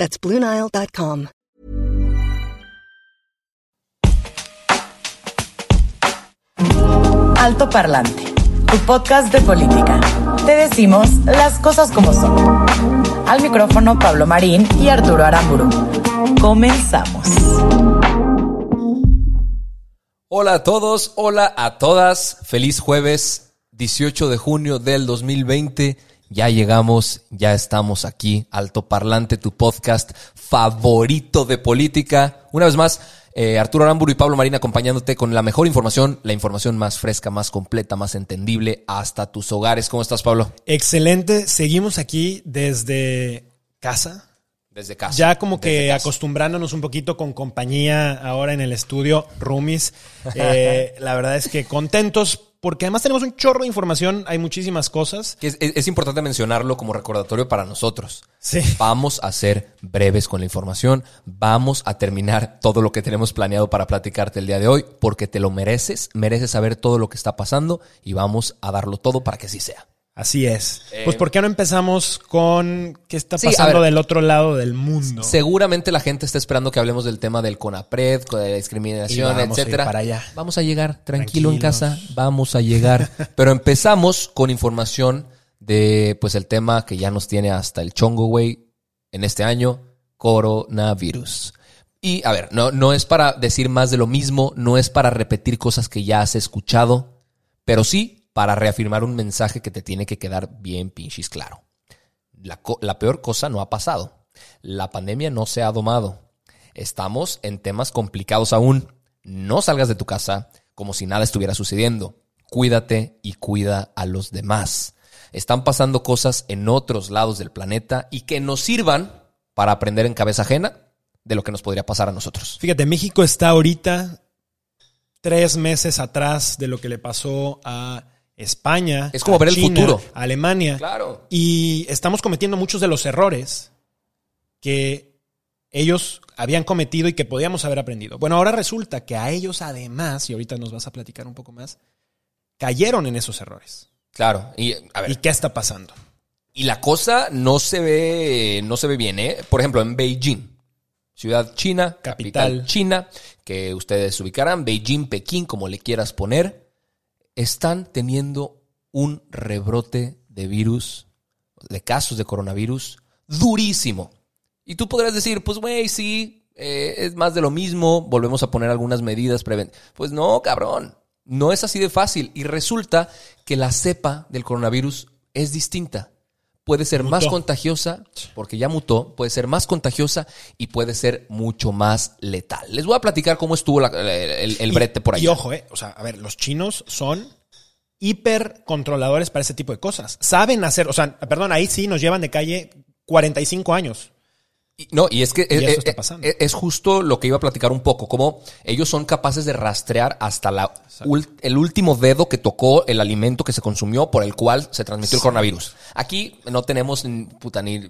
That's BlueNile.com. Alto Parlante, tu podcast de política. Te decimos las cosas como son. Al micrófono Pablo Marín y Arturo Aramburu. Comenzamos. Hola a todos, hola a todas. Feliz jueves 18 de junio del 2020. Ya llegamos, ya estamos aquí. Alto Parlante, tu podcast favorito de política. Una vez más, eh, Arturo Aramburu y Pablo Marín acompañándote con la mejor información, la información más fresca, más completa, más entendible hasta tus hogares. ¿Cómo estás, Pablo? Excelente. Seguimos aquí desde casa. Desde casa. Ya como que acostumbrándonos un poquito con compañía ahora en el estudio, roomies. Eh, la verdad es que contentos porque además tenemos un chorro de información, hay muchísimas cosas. Es- es importante mencionarlo como recordatorio para nosotros. Sí. Vamos a ser breves con la información. Vamos a terminar todo lo que tenemos planeado para platicarte el día de hoy, porque te lo mereces. Mereces saber todo lo que está pasando y vamos a darlo todo para que así sea. Así es. Pues ¿por qué no empezamos con qué está Eh, Sí, pasando ver. del otro lado del mundo? Seguramente la gente está esperando que hablemos del tema del CONAPRED, de la discriminación, vamos a ir etcétera. para allá. Vamos a llegar tranquilo en casa, vamos a llegar. Pero empezamos con información de pues el tema que ya nos tiene hasta el chongo, güey, en este año, coronavirus. Y a ver, no, no es para decir más de lo mismo, no es para repetir cosas que ya has escuchado, pero sí para reafirmar un mensaje que te tiene que quedar bien pinches claro. La, la peor cosa no ha pasado. La pandemia no se ha domado. Estamos en temas complicados aún. No salgas de tu casa como si nada estuviera sucediendo. Cuídate y cuida a los demás. Están pasando cosas en otros lados del planeta y que nos sirvan para aprender en cabeza ajena de lo que nos podría pasar a nosotros. Fíjate, México está ahorita tres meses atrás de lo que le pasó a España. Es como ver el futuro. Alemania. Claro. Y estamos cometiendo muchos de los errores que ellos habían cometido y que podíamos haber aprendido. Bueno, ahora resulta que a ellos además, y ahorita nos vas a platicar un poco más, cayeron en esos errores. Claro. Y a ver, ¿Y qué está pasando? Y la cosa no se ve, no se ve bien, ¿eh? Por ejemplo, en Beijing, ciudad china, capital, Capital. china, que ustedes ubicarán, Beijing, Pekín, como le quieras poner, están teniendo un rebrote de virus, de casos de coronavirus, durísimo. Y tú podrás decir, pues, güey, sí, eh, es más de lo mismo, volvemos a poner algunas medidas preventivas. Pues no, cabrón, no es así de fácil. Y resulta que la cepa del coronavirus es distinta. Puede ser más contagiosa, porque ya mutó, puede ser más contagiosa y puede ser mucho más letal. Les voy a platicar cómo estuvo la- el, el Y- brete por ahí. Y ojo, eh, o sea, a ver, los chinos son hiper controladores para ese tipo de cosas. Saben hacer, o sea, perdón, ahí sí nos llevan de calle 45 años. No, y es que Y eh, pasando. eh, es justo lo que iba a platicar un poco, como ellos son capaces de rastrear hasta la el último dedo que tocó el alimento que se consumió por el cual se transmitió el coronavirus. Aquí no tenemos puta, ni,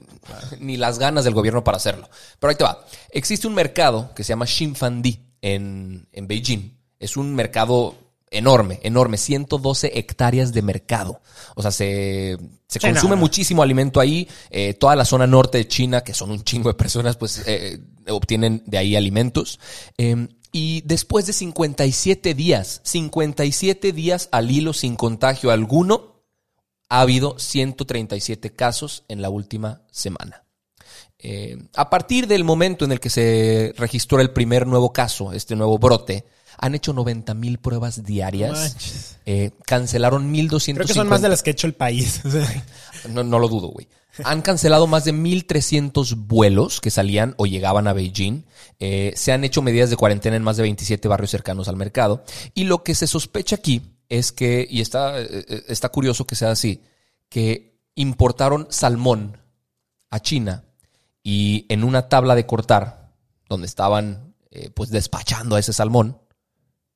ni las ganas del gobierno para hacerlo. Pero ahí te va. Existe un mercado que se llama Xinfandi en, en Beijing. Es un mercado enorme, enorme, 112 hectáreas de mercado. O sea, se, se Sí, consume no, no. muchísimo alimento ahí. Eh, toda la zona norte de China, que son un chingo de personas, pues eh, obtienen de ahí alimentos. Eh, y después de 57 días, 57 días al hilo sin contagio alguno, ha habido 137 casos en la última semana. Eh, a partir del momento en el que se registró el primer nuevo caso, este nuevo brote, han hecho 90 mil pruebas diarias. Eh, cancelaron 1.250. Creo que son más de las que ha hecho el país. No, no lo dudo, güey. Han cancelado más de 1.300 vuelos que salían o llegaban a Beijing. Eh, se han hecho medidas de cuarentena en más de 27 barrios cercanos al mercado. Y lo que se sospecha aquí es que, y está, eh, está curioso que sea así, que importaron salmón a China y en una tabla de cortar donde estaban eh, pues despachando a ese salmón,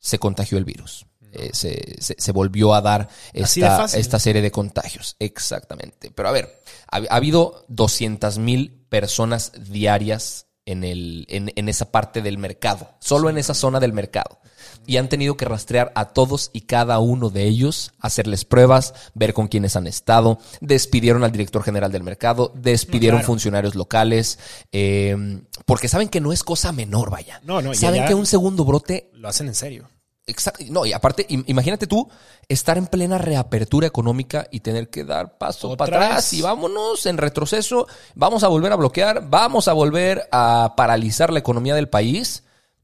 se contagió el virus. Eh, se, se- se volvió a dar esta, esta serie de contagios. Exactamente. Pero a ver, ha, ha habido 200 mil personas diarias en, el, en, en esa parte del mercado, solo en esa zona del mercado. Y han tenido que rastrear a todos y cada uno de ellos, hacerles pruebas, ver con quiénes han estado. Despidieron al director general del mercado, despidieron Claro. funcionarios locales, eh, porque saben que no es cosa menor, vaya. No, no, saben que un segundo brote Lo hacen en serio. Exacto. No, y aparte, im- imagínate tú estar en plena reapertura económica y tener que dar paso Otra para atrás vez. y vámonos en retroceso, vamos a volver a bloquear, vamos a volver a paralizar la economía del país.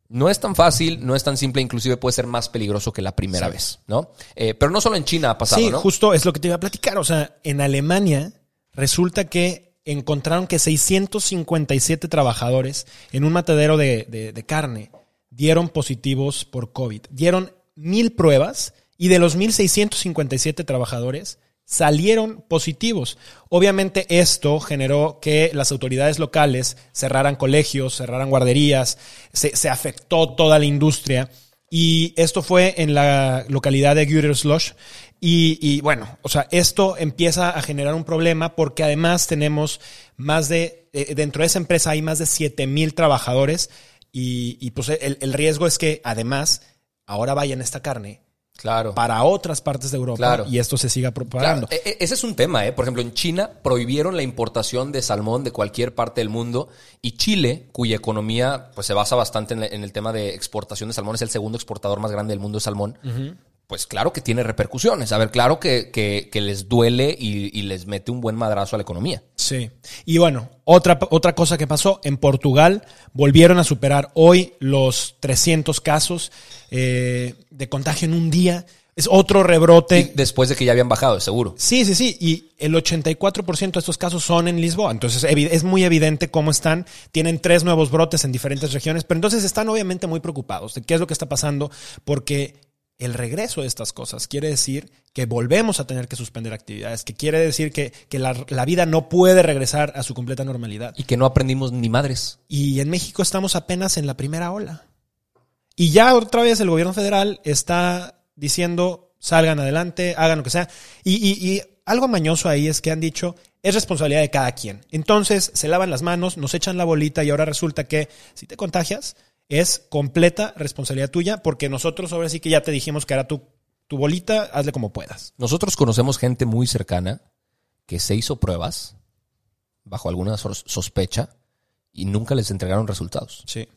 No es tan fácil, no es tan simple, inclusive puede ser más peligroso que la primera Sí. vez, ¿no? Eh, pero no solo en China ha pasado, sí, ¿no? justo es lo que te iba a platicar. O sea, en Alemania resulta que encontraron que 657 trabajadores en un matadero de, de- de carne dieron positivos por COVID. Dieron mil pruebas y de los 1.657 trabajadores salieron positivos. Obviamente esto generó que las autoridades locales cerraran colegios, cerraran guarderías, se, se afectó toda la industria. Y esto fue en la localidad de Gütersloh. Y, y bueno, o sea, esto empieza a generar un problema porque además tenemos más de, eh, dentro de esa empresa hay más de 7 mil trabajadores y, y, pues el, el riesgo es que además ahora vayan esta carne Claro. para otras partes de Europa Claro. y esto se siga propagando. Claro, e- e- ese es un tema, ¿eh? Por ejemplo, en China prohibieron la importación de salmón de cualquier parte del mundo y Chile, cuya economía pues, se basa bastante en el tema de exportación de salmón, es el segundo exportador más grande del mundo de salmón, pues claro que tiene repercusiones. A ver, claro que, que- que les duele y, y les mete un buen madrazo a la economía. Sí. Y bueno, otra, otra cosa que pasó, en Portugal volvieron a superar hoy los 300 casos eh, de contagio en un día. Es otro Y rebrote. después de que ya habían bajado, seguro. Sí, sí, sí. Y el 84% de estos casos son en Lisboa. Entonces es muy evidente cómo están. Tienen tres nuevos brotes en diferentes regiones. Pero entonces están obviamente muy preocupados de qué es lo que está pasando. Porque el regreso de estas cosas quiere decir que volvemos a tener que suspender actividades. Que quiere decir que, que la, la vida no puede regresar a su completa normalidad. Y que no aprendimos ni madres. Y en México estamos apenas en la primera ola. Y ya otra vez el gobierno federal está diciendo, salgan adelante, hagan lo que sea. Y, y- y algo mañoso ahí es que han dicho, es responsabilidad de cada quien. Entonces se lavan las manos, nos echan la bolita y ahora resulta que si te contagias, es completa responsabilidad tuya porque nosotros ahora sí que ya te dijimos que era tu, tu bolita, hazle como puedas. Nosotros conocemos gente muy cercana que se hizo pruebas bajo alguna sos- sospecha y nunca les entregaron resultados. Sí.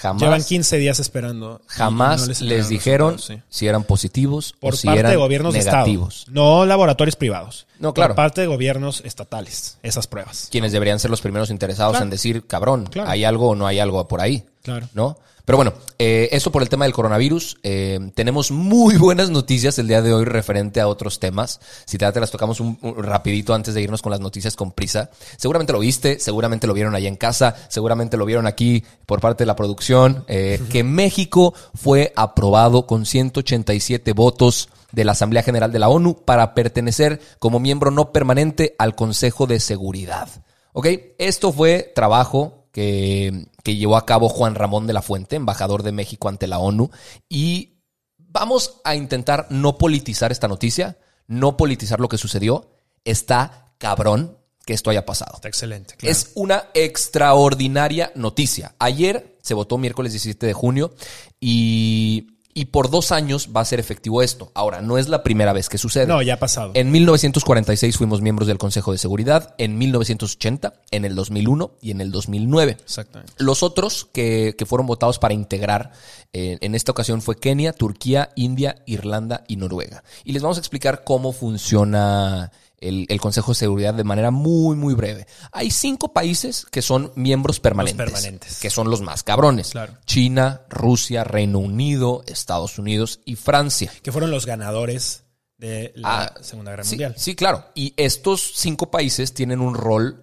Jamás, Llevan 15 días esperando. jamás no les, dijeron sí. si eran positivos por o si parte eran de gobiernos negativos. de Estado, no laboratorios privados. No, claro. Por parte de gobiernos estatales, esas pruebas. Quienes deberían ser los primeros interesados Claro. en decir, cabrón, Claro. hay algo o no hay algo por ahí. Claro. ¿No? Pero bueno, eh, eso por el tema del coronavirus. Eh, tenemos muy buenas noticias el día de hoy referente a otros temas. Si te, te las tocamos un, un rapidito antes de irnos con las noticias con prisa. Seguramente lo viste, seguramente lo vieron allá en casa, seguramente lo vieron aquí por parte de la producción, eh, que México fue aprobado con 187 votos de la Asamblea General de la ONU para pertenecer como miembro no permanente al Consejo de Seguridad. ¿Ok? Esto fue trabajo que, que llevó a cabo Juan Ramón de la Fuente, embajador de México ante la ONU, y vamos a intentar no politizar esta noticia, no politizar lo que sucedió. Está cabrón que esto haya pasado. Está excelente. Es una extraordinaria noticia. Ayer se votó miércoles 17 de junio y, y por dos años va a ser efectivo esto. Ahora, no es la primera vez que sucede. No, ya ha pasado. En 1946 fuimos miembros del Consejo de Seguridad, en 1980, en el 2001 y en el 2009. Exactamente. Los otros que, que fueron votados para integrar eh, en esta ocasión fue Kenia, Turquía, India, Irlanda y Noruega. Y les vamos a explicar cómo funciona el, el Consejo de Seguridad de manera muy, muy breve. Hay cinco países que son miembros permanentes, permanentes. que son los más cabrones. Claro. China, Rusia, Reino Unido, Estados Unidos y Francia. Que fueron los ganadores de la Ah, Segunda Guerra sí, Mundial. Sí, claro. Y estos cinco países tienen un rol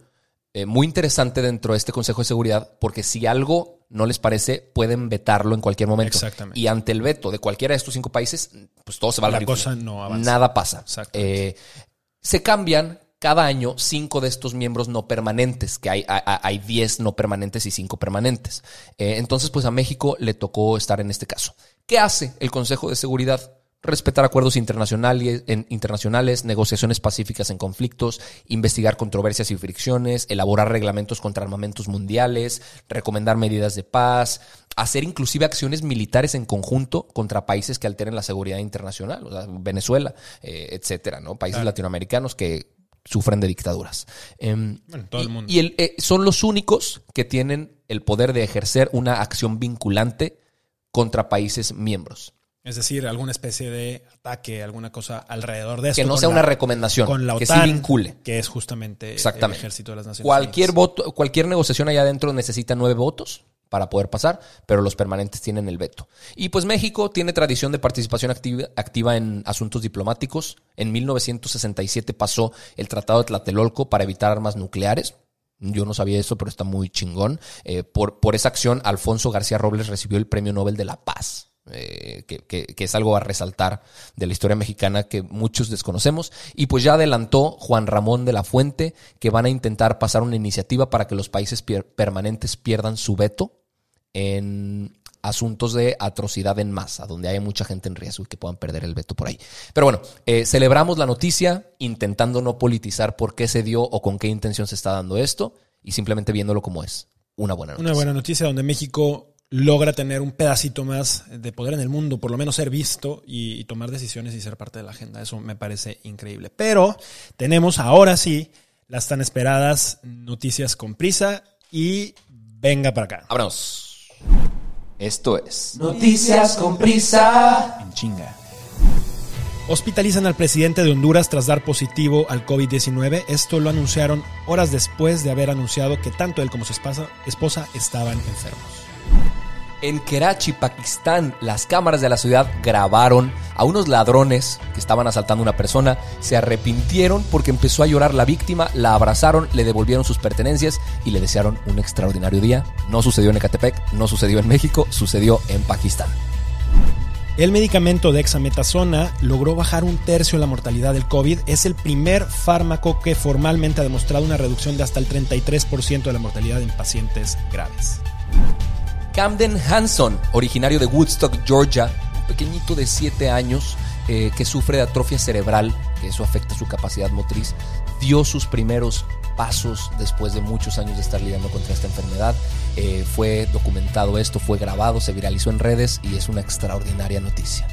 eh, muy interesante dentro de este Consejo de Seguridad porque si algo no les parece, pueden vetarlo en cualquier momento. Exactamente. Y ante el veto de cualquiera de estos cinco países, pues todo se va a La rifle. cosa no avanza. Nada pasa. Eh, se cambian cada año cinco de estos miembros no permanentes, que hay, hay, diez no permanentes y cinco permanentes. Eh, entonces, pues a México le tocó estar en este caso. ¿Qué hace el Consejo de Seguridad? respetar acuerdos internacionales, internacionales, negociaciones pacíficas en conflictos, investigar controversias y fricciones, elaborar reglamentos contra armamentos mundiales, recomendar medidas de paz, hacer inclusive acciones militares en conjunto contra países que alteren la seguridad internacional, o sea, Venezuela, eh, etcétera, ¿no? Países latinoamericanos que sufren de dictaduras. Eh, Bueno, todo y, el mundo. y el- eh, son los únicos que tienen el poder de ejercer una acción vinculante contra países miembros. Es decir, alguna especie de ataque, alguna cosa alrededor de esto. Que no sea la- una recomendación, Con la que sí OTAN, vincule. que es justamente Exactamente. el ejército de las Naciones Cualquier Unidas. voto, cualquier negociación allá adentro necesita nueve votos para poder pasar, pero los permanentes tienen el veto. Y pues México tiene tradición de participación activa, en asuntos diplomáticos. En 1967 pasó el Tratado de Tlatelolco para evitar armas nucleares. Yo no sabía eso, pero está muy chingón. Eh, por, esa acción, Alfonso García Robles recibió el Premio Nobel de la Paz. eh, que, es algo a resaltar de la historia mexicana que muchos desconocemos. Y pues ya adelantó Juan Ramón de la Fuente que van a intentar pasar una iniciativa para que los países permanentes pierdan su veto en asuntos de atrocidad en masa, donde haya mucha gente en riesgo y que puedan perder el veto por ahí. Pero bueno, eh, celebramos la noticia intentando no politizar por qué se dio o con qué intención se está dando esto y simplemente viéndolo como es. Una buena noticia. Una buena noticia donde México logra tener un pedacito más de poder en el mundo, por lo menos ser visto y, y tomar decisiones y ser parte de la agenda. Eso me parece increíble. Pero tenemos ahora sí las tan esperadas noticias con prisa y venga para acá. Vámonos. Esto es. Noticias con prisa. En chinga. Hospitalizan al presidente de Honduras tras dar positivo al COVID-19. Esto lo anunciaron horas después de haber anunciado que tanto él como su esposa, esposa estaban enfermos. En Karachi, Pakistán, las cámaras de la ciudad grabaron a unos ladrones que estaban asaltando a una persona, se arrepintieron porque empezó a llorar la víctima, la abrazaron, le devolvieron sus pertenencias y le desearon un extraordinario día. No sucedió en Ecatepec, no sucedió en México, sucedió en Pakistán. El medicamento dexametasona logró bajar un tercio la mortalidad del COVID. Es el primer fármaco que formalmente ha demostrado una reducción de hasta el 33% de la mortalidad en pacientes graves. Camden Hanson, originario de Woodstock, Georgia, pequeñito de 7 años eh, que sufre de atrofia cerebral, que eso afecta su capacidad motriz, dio sus primeros pasos después de muchos años de estar lidiando contra esta enfermedad. Eh, fue documentado esto, fue grabado, se viralizó en redes y es una extraordinaria noticia.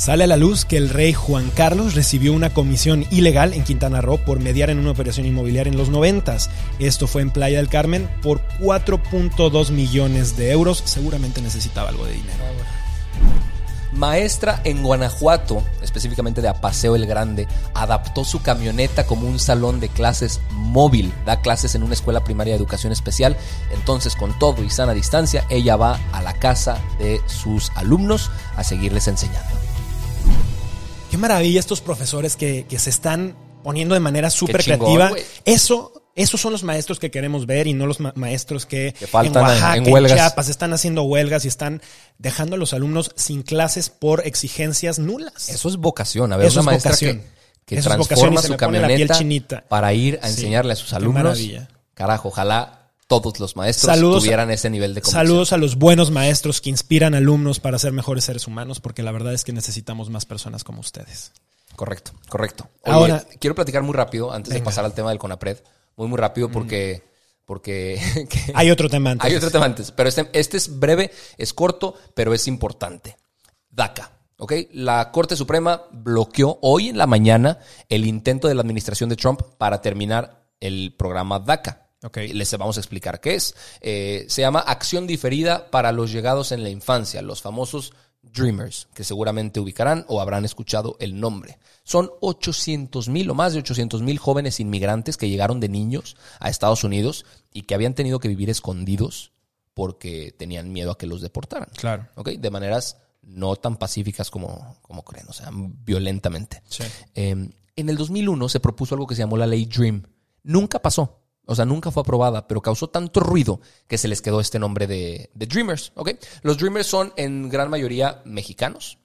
Sale a la luz que el rey Juan Carlos recibió una comisión ilegal en Quintana Roo por mediar en una operación inmobiliaria en los 90. Esto fue en Playa del Carmen por 4.2 millones de euros. Seguramente necesitaba algo de dinero. Maestra en Guanajuato, específicamente de Apaseo el Grande, adaptó su camioneta como un salón de clases móvil. Da clases en una escuela primaria de educación especial. Entonces, con todo y sana distancia, ella va a la casa de sus alumnos a seguirles enseñando. Qué maravilla estos profesores que, que se están poniendo de manera súper creativa. Eso, esos son los maestros que queremos ver y no los ma- maestros que, Que faltan en Oaxaca, en en. Chiapas están haciendo huelgas y están dejando a los alumnos sin clases por exigencias nulas. Eso es vocación. A ver, Eso una es maestra vocación. que, que transforma su camioneta chinita. para ir a Sí, enseñarle a sus alumnos. maravilla. Carajo, ojalá todos los maestros Saludos- tuvieran ese nivel de convicción. Saludos a los buenos maestros que inspiran alumnos para ser mejores seres humanos, porque la verdad es que necesitamos más personas como ustedes. Correcto, correcto. Oye, Ahora- quiero platicar muy rápido antes de pasar al tema del CONAPRED. Muy, muy rápido porque. porque que- Hay otro tema antes. hay otro tema antes. Pero este, este es breve, es corto, pero es importante. DACA. ¿Ok? La Corte Suprema bloqueó hoy en la mañana el intento de la administración de Trump para terminar el programa DACA. Ok. Les vamos a explicar qué es. Eh, se llama Acción Diferida para los Llegados en la Infancia, los famosos Dreamers, que seguramente ubicarán o habrán escuchado el nombre. Son 800 mil o más de 800 mil jóvenes inmigrantes que llegaron de niños a Estados Unidos y que habían tenido que vivir escondidos porque tenían miedo a que los deportaran. Claro. ¿ok? De maneras no tan pacíficas como, como creen, o sea, violentamente. Sí. Eh, en el 2001 se propuso algo que se llamó la ley Dream. Nunca pasó. O sea, nunca fue aprobada, pero causó tanto ruido que se les quedó este nombre de, de Dreamers. ¿ok? Los Dreamers son en gran mayoría mexicanos,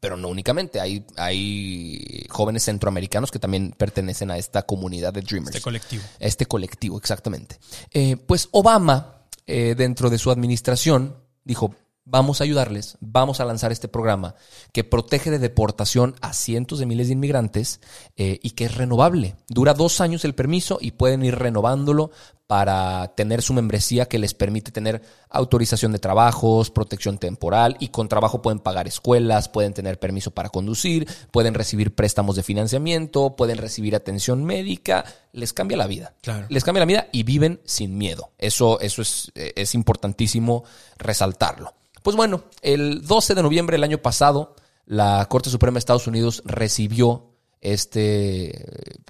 pero no únicamente. Hay, hay jóvenes centroamericanos que también pertenecen a esta comunidad de Dreamers. Este colectivo. Este colectivo, exactamente. Eh, pues Obama, eh, dentro de su administración, dijo, vamos a ayudarles, vamos a lanzar este programa que protege de deportación a cientos de miles de inmigrantes eh, y que es renovable. Dura dos años el permiso y pueden ir renovándolo para tener su membresía que les permite tener autorización de trabajos, protección temporal y con trabajo pueden pagar escuelas, pueden tener permiso para conducir, pueden recibir préstamos de financiamiento, pueden recibir atención médica, les cambia la vida. Claro. Les cambia la vida y viven sin miedo. Eso, eso es, eh, es importantísimo resaltarlo. Pues bueno, el 12 de noviembre del año pasado, la Corte Suprema de Estados Unidos recibió este,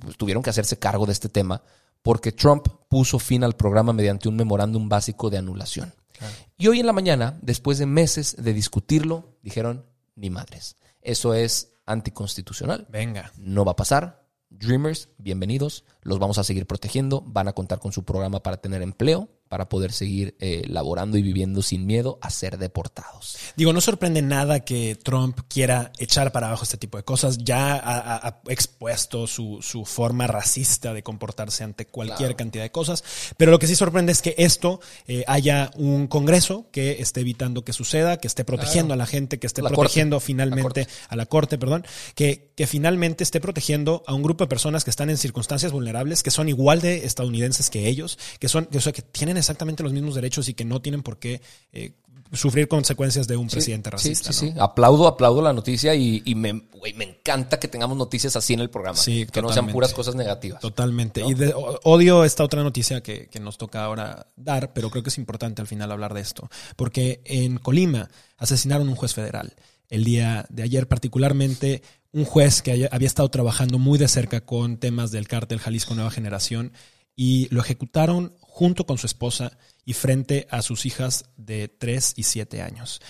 pues, tuvieron que hacerse cargo de este tema porque Trump puso fin al programa mediante un memorándum básico de anulación. Y hoy en la mañana, después de meses de discutirlo, dijeron, ni madres. Eso es anticonstitucional. Venga. No va a pasar. Dreamers, bienvenidos. Los vamos a seguir protegiendo. Van a contar con su programa para tener empleo para poder seguir eh, laborando y viviendo sin miedo a ser deportados. Digo, no sorprende nada que Trump quiera echar para abajo este tipo de cosas. Ya ha, ha expuesto su, su, forma racista de comportarse ante cualquier claro. cantidad de cosas. Pero lo que sí sorprende es que esto eh, haya un Congreso que esté evitando que suceda, que esté protegiendo claro. a la gente, que esté la protegiendo corte. finalmente la a la Corte, perdón, que, que finalmente esté protegiendo a un grupo de personas que están en circunstancias vulnerables, que son igual de estadounidenses que ellos, que son, o sea, que tienen exactamente los mismos derechos y que no tienen por qué eh, sufrir consecuencias de un sí, presidente racista. Sí, sí, ¿no? sí. Aplaudo, aplaudo la noticia y, y me, wey, me, encanta que tengamos noticias así en el programa. Sí, que no sean puras cosas negativas. Totalmente. ¿no? Y de, odio esta otra noticia que, que, nos toca ahora dar, pero creo que es importante al final hablar de esto. Porque en Colima asesinaron un juez federal. El día de ayer, particularmente, un juez que había estado trabajando muy de cerca con temas del cártel Jalisco Nueva Generación y lo ejecutaron junto con su esposa y frente a sus hijas de 3 y 7 años.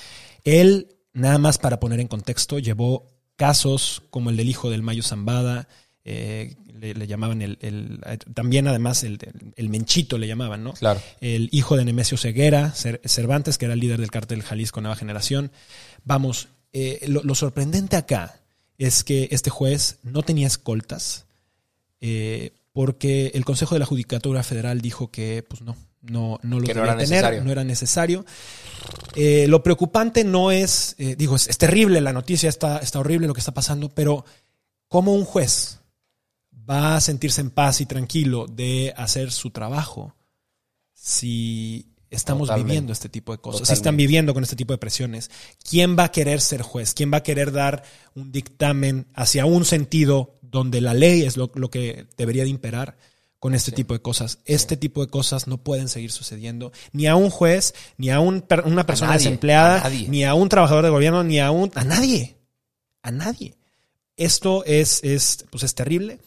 Él, nada más para poner en contexto, llevó casos como el del hijo del Mayo Zambada, eh, le, le, llamaban el, el, también además el, el, Menchito le llamaban, ¿no? Claro. El hijo de Nemesio Ceguera, Cervantes, que era el líder del cártel Jalisco Nueva Generación. Vamos, eh, lo, lo, sorprendente acá es que este juez no tenía escoltas, eh, porque el Consejo de la Judicatura Federal dijo que, pues no, no, no lo que debía no era tener, necesario. no era necesario. Eh, lo preocupante no es, eh, digo, es, es, terrible la noticia, está, está horrible lo que está pasando, pero ¿cómo un juez va a sentirse en paz y tranquilo de hacer su trabajo si estamos Totalmente. viviendo este tipo de cosas, Totalmente. si están viviendo con este tipo de presiones? ¿Quién va a querer ser juez? ¿Quién va a querer dar un dictamen hacia un sentido donde la ley es lo, lo que debería de imperar? con este sí. tipo de cosas. Este sí. tipo de cosas no pueden seguir sucediendo ni a un juez, ni a un, una persona a nadie, desempleada, a ni a un trabajador de gobierno, ni a un a nadie. A nadie. Esto es, es, pues es terrible,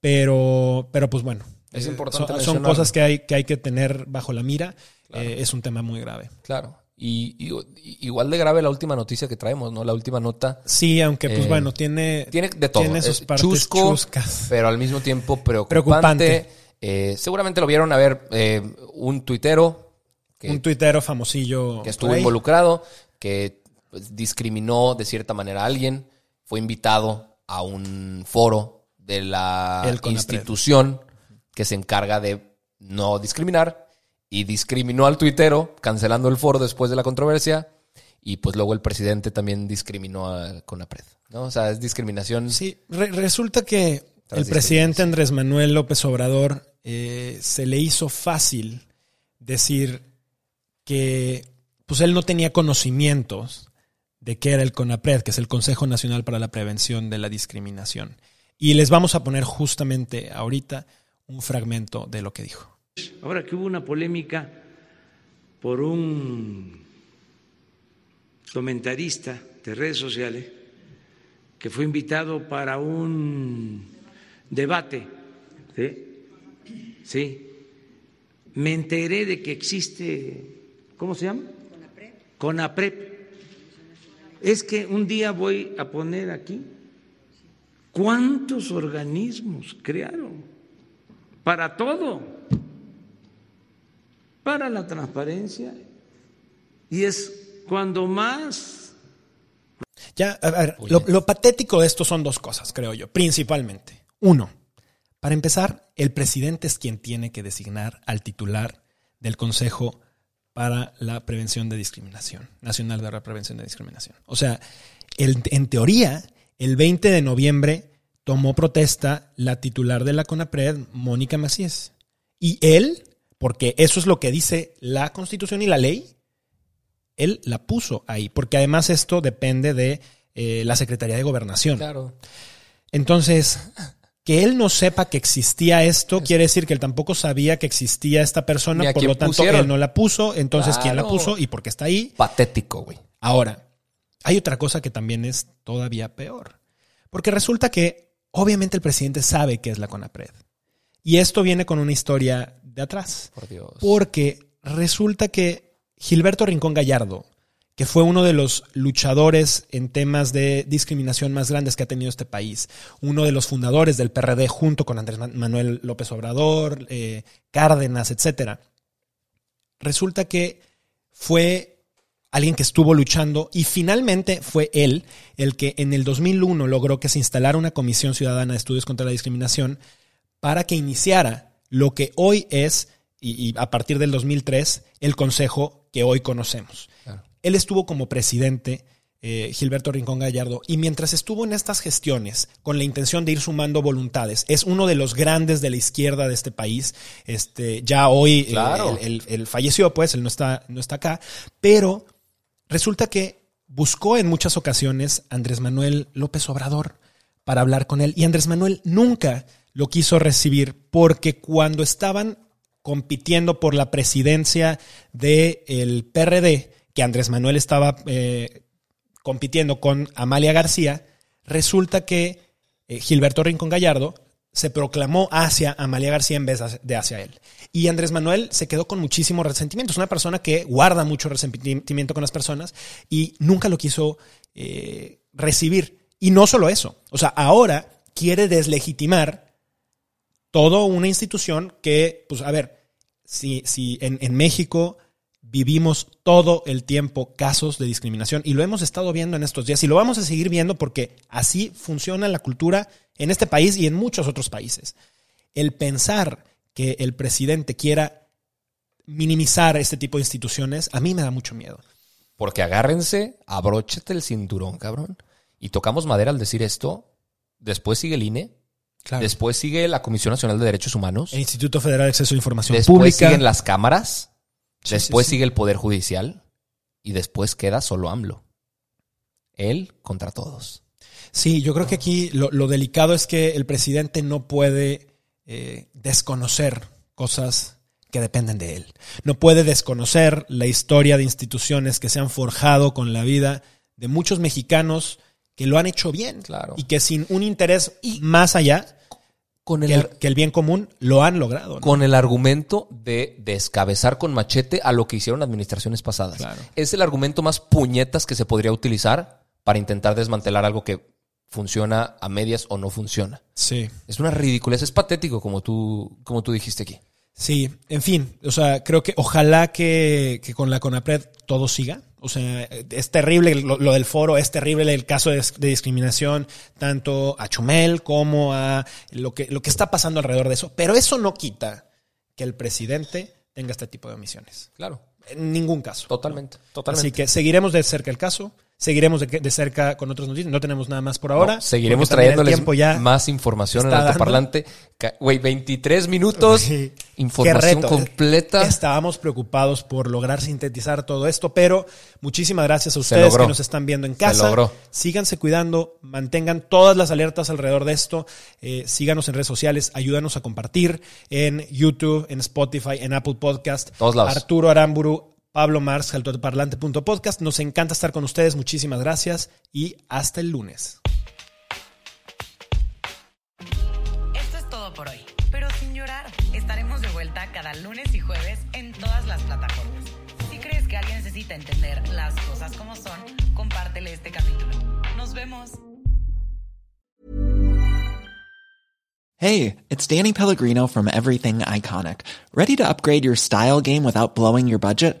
pero, pero pues bueno. Es importante. Son, son cosas que hay, que hay que tener bajo la mira. Claro. Eh, es un tema muy grave. Claro. Y, y, igual de grave la última noticia que traemos, ¿no? La última nota. Sí, aunque pues eh, bueno, tiene, tiene de todo. Tiene sus partes chusco, chuscas. pero al mismo tiempo preocupante. preocupante. Eh, seguramente lo vieron a ver eh, un tuitero. Que, un tuitero famosillo. Que estuvo involucrado, que pues, discriminó de cierta manera a alguien, fue invitado a un foro de la institución que se encarga de no discriminar y discriminó al tuitero, cancelando el foro después de la controversia. Y pues luego el presidente también discriminó a Conapred. ¿no? O sea, es discriminación. Sí, re resulta que el presidente Andrés Manuel López Obrador eh, se le hizo fácil decir que pues él no tenía conocimientos de qué era el CONAPRED, que es el Consejo Nacional para la Prevención de la Discriminación. Y les vamos a poner justamente ahorita un fragmento de lo que dijo. Ahora que hubo una polémica por un comentarista de redes sociales que fue invitado para un debate, ¿sí? Me enteré de que existe, ¿cómo se llama? Conapred. Conapred. Es que un día voy a poner aquí cuántos organismos crearon para todo, para la transparencia. Y es cuando más Ya, a ver, lo, lo patético de esto son dos cosas, creo yo, principalmente. Uno, para empezar, el presidente es quien tiene que designar al titular del Consejo para la Prevención de Discriminación, Nacional de la Prevención de Discriminación. O sea, el- en teoría, el 20 de noviembre tomó protesta la titular de la CONAPRED, Mónica Macías. Y él, porque eso es lo que dice la Constitución y la ley, él la puso ahí, porque además esto depende de eh, la Secretaría de Gobernación. Claro. Entonces, que él no sepa que existía esto, quiere decir que él tampoco sabía que existía esta persona, por lo tanto pusieron. él no la puso, entonces ¿quién la puso y por qué está ahí? Patético, güey. Ahora, hay otra cosa que también es todavía peor, porque resulta que obviamente el presidente sabe qué es la CONAPRED. Y esto viene con una historia de atrás. Por Dios. Porque resulta que Gilberto Rincón Gallardo, que fue uno de los luchadores en temas de discriminación más grandes que ha tenido este país, uno de los fundadores del PRD junto con Andrés Man- Manuel López Obrador, eh, Cárdenas, etcétera, resulta que fue alguien que estuvo luchando y finalmente fue él el que en el 2001 logró que se instalara una comisión ciudadana de estudios contra la discriminación para que iniciara lo que hoy es, y, y a partir del 2003, el consejo que hoy conocemos. Claro. Él estuvo como presidente, eh, Gilberto Rincón Gallardo, y mientras estuvo en estas gestiones con la intención de ir sumando voluntades, es uno de los grandes de la izquierda de este país. Este, ya hoy eh, Claro. él, él- él falleció, pues, él no está, no está acá, pero resulta que buscó en muchas ocasiones a Andrés Manuel López Obrador para hablar con él, y Andrés Manuel nunca lo quiso recibir porque cuando estaban compitiendo por la presidencia del PRD, que Andrés Manuel estaba eh, compitiendo con Amalia García, resulta que eh, Gilberto Rincón Gallardo se proclamó hacia Amalia García en vez de hacia él. Y Andrés Manuel se quedó con muchísimo resentimiento. Es una persona que guarda mucho resentimiento con las personas y nunca lo quiso eh, recibir. Y no solo eso. O sea, ahora quiere deslegitimar toda una institución que, pues, a ver, si, si en, en México vivimos todo el tiempo casos de discriminación y lo hemos estado viendo en estos días y lo vamos a seguir viendo porque así funciona la cultura en este país y en muchos otros países. El pensar que el presidente quiera minimizar este tipo de instituciones, a mí me da mucho miedo. Porque agárrense, abróchate el cinturón, cabrón. Y tocamos madera al decir esto. Después sigue el INE. Claro. Después sigue la Comisión Nacional de Derechos Humanos. El Instituto Federal de Acceso a Información Después Pública. siguen las cámaras. Sí, después sí, sí. sigue el Poder Judicial. Y después queda solo AMLO. Él contra todos. Sí, yo creo que aquí lo, lo delicado es que el presidente no puede eh, desconocer cosas que dependen de él. No puede desconocer la historia de instituciones que se han forjado con la vida de muchos mexicanos que lo han hecho bien Claro. y que sin un interés más allá Con que el, el, que el bien común lo han logrado. ¿no? con el argumento de descabezar con machete a lo que hicieron administraciones pasadas. Claro. Es el argumento más puñetas que se podría utilizar para intentar desmantelar algo que funciona a medias o no funciona. Sí. Es una ridiculez, es patético como tú, como tú dijiste aquí. Sí, en fin, o sea, creo que ojalá que, que con la CONAPRED todo siga. O sea, es terrible lo, lo del foro, es terrible el caso de, de, discriminación, tanto a Chumel como a lo que, lo que está pasando alrededor de eso. Pero eso no quita que el presidente tenga este tipo de omisiones. Claro. En ningún caso. Totalmente, totalmente. Así que seguiremos de cerca el caso. Seguiremos de, de, cerca con otras noticias. No tenemos nada más por ahora. No, seguiremos trayéndoles ya más información en altoparlante. Güey, 23 minutos. Información completa. Estábamos preocupados por lograr sintetizar todo esto, pero muchísimas gracias a ustedes que nos están viendo en casa. Se logró. Síganse cuidando, mantengan todas las alertas alrededor de esto. Eh, síganos en redes sociales, ayúdanos a compartir en YouTube, en Spotify, en Apple Podcast. Todos lados. Arturo Aramburu, Pablo Mars, altoparlante.podcast. Nos encanta estar con ustedes. Muchísimas gracias y hasta el lunes. Esto es todo por hoy, pero sin llorar. Estaremos de vuelta cada lunes y jueves en todas las plataformas. Si crees que alguien necesita entender las cosas como son, compártele este capítulo. Nos vemos. Hey, it's Danny Pellegrino from Everything Iconic. ¿Ready to upgrade your style game without blowing your budget?